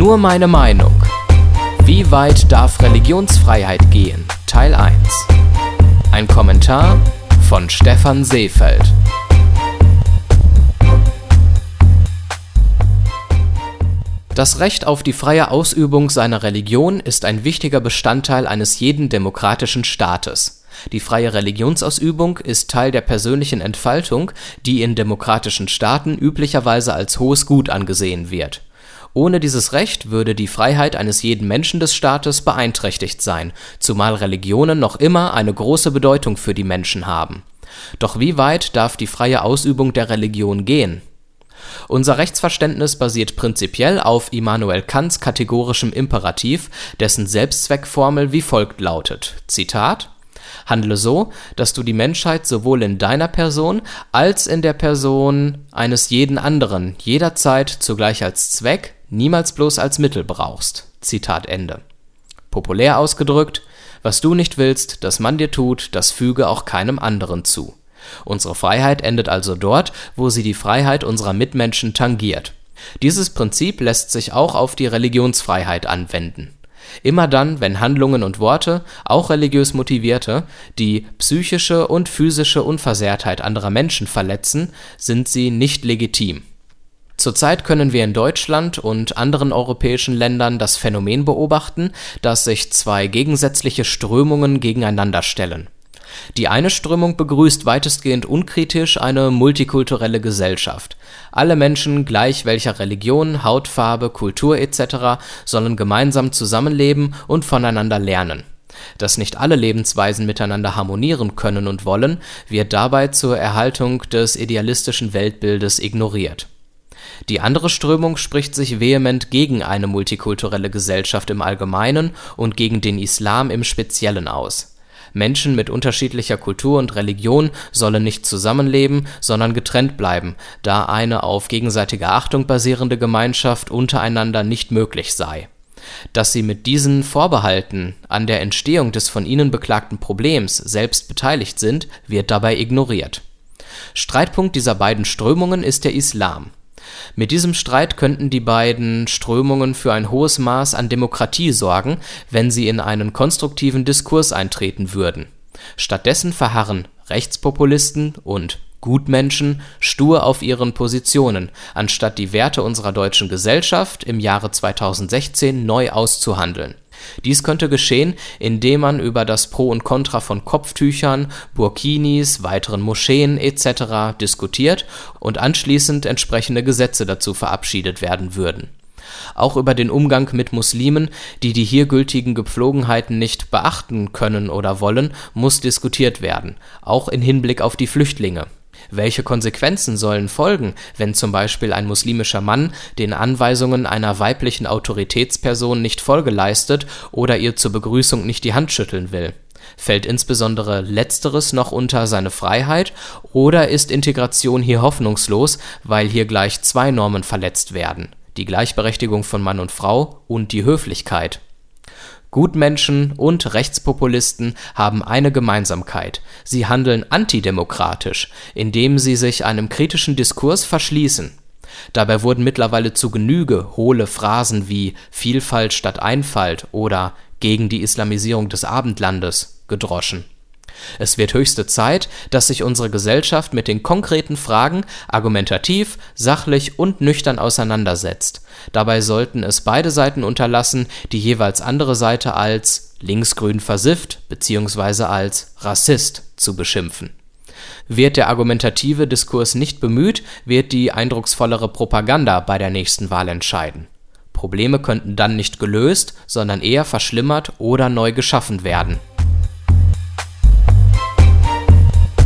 Nur meine Meinung. Wie weit darf Religionsfreiheit gehen? Teil 1. Ein Kommentar von Stefan Seefeld. Das Recht auf die freie Ausübung seiner Religion ist ein wichtiger Bestandteil eines jeden demokratischen Staates. Die freie Religionsausübung ist Teil der persönlichen Entfaltung, die in demokratischen Staaten üblicherweise als hohes Gut angesehen wird. Ohne dieses Recht würde die Freiheit eines jeden Menschen des Staates beeinträchtigt sein, zumal Religionen noch immer eine große Bedeutung für die Menschen haben. Doch wie weit darf die freie Ausübung der Religion gehen unser Rechtsverständnis basiert prinzipiell auf Immanuel Kants kategorischem Imperativ, dessen Selbstzweckformel wie folgt lautet: Zitat Handle so, dass du die Menschheit sowohl in deiner Person als in der Person eines jeden anderen jederzeit zugleich als Zweck, niemals bloß als Mittel brauchst. Zitat Ende. Populär ausgedrückt, was du nicht willst, dass man dir tut, das füge auch keinem anderen zu Unsere Freiheit endet also dort, wo sie die Freiheit unserer Mitmenschen tangiert. Dieses Prinzip lässt sich auch auf die Religionsfreiheit anwenden. Immer dann, wenn Handlungen und Worte, auch religiös motivierte, die psychische und physische Unversehrtheit anderer Menschen verletzen, sind sie nicht legitim. Zurzeit können wir in Deutschland und anderen europäischen Ländern das Phänomen beobachten, dass sich zwei gegensätzliche Strömungen gegeneinander stellen die eine Strömung begrüßt weitestgehend unkritisch eine multikulturelle Gesellschaft. Alle Menschen, gleich welcher Religion, Hautfarbe, Kultur etc., sollen gemeinsam zusammenleben und voneinander lernen. Dass nicht alle Lebensweisen miteinander harmonieren können und wollen, wird dabei zur Erhaltung des idealistischen Weltbildes ignoriert. Die andere Strömung spricht sich vehement gegen eine multikulturelle Gesellschaft im Allgemeinen und gegen den Islam im Speziellen aus Menschen mit unterschiedlicher Kultur und Religion sollen nicht zusammenleben, sondern getrennt bleiben, da eine auf gegenseitiger Achtung basierende Gemeinschaft untereinander nicht möglich sei. Dass sie mit diesen Vorbehalten an der Entstehung des von ihnen beklagten Problems selbst beteiligt sind, wird dabei ignoriert. Streitpunkt dieser beiden Strömungen ist der Islam mit diesem Streit könnten die beiden Strömungen für ein hohes Maß an Demokratie sorgen, wenn sie in einen konstruktiven Diskurs eintreten würden. Stattdessen verharren Rechtspopulisten und Gutmenschen stur auf ihren Positionen, anstatt die Werte unserer deutschen Gesellschaft im Jahre 2016 neu auszuhandeln dies könnte geschehen, indem man über das Pro und Contra von Kopftüchern, Burkinis, weiteren Moscheen etc. diskutiert und anschließend entsprechende Gesetze dazu verabschiedet werden würden. Auch über den Umgang mit Muslimen, die die hier gültigen Gepflogenheiten nicht beachten können oder wollen, muss diskutiert werden, auch in Hinblick auf die Flüchtlinge welche Konsequenzen sollen folgen, wenn zum Beispiel ein muslimischer Mann den Anweisungen einer weiblichen Autoritätsperson nicht Folge leistet oder ihr zur Begrüßung nicht die Hand schütteln will? Fällt insbesondere letzteres noch unter seine Freiheit oder ist Integration hier hoffnungslos, weil hier gleich zwei Normen verletzt werden, die Gleichberechtigung von Mann und Frau und die Höflichkeit Gutmenschen und Rechtspopulisten haben eine Gemeinsamkeit: Sie handeln antidemokratisch, indem sie sich einem kritischen Diskurs verschließen. Dabei wurden mittlerweile zu Genüge hohle Phrasen wie Vielfalt statt Einfalt oder gegen die Islamisierung des Abendlandes gedroschen es wird höchste Zeit, dass sich unsere Gesellschaft mit den konkreten Fragen argumentativ, sachlich und nüchtern auseinandersetzt. Dabei sollten es beide Seiten unterlassen, die jeweils andere Seite als linksgrün versifft bzw. als Rassist zu beschimpfen. Wird der argumentative Diskurs nicht bemüht, wird die eindrucksvollere Propaganda bei der nächsten Wahl entscheiden. Probleme könnten dann nicht gelöst, sondern eher verschlimmert oder neu geschaffen werden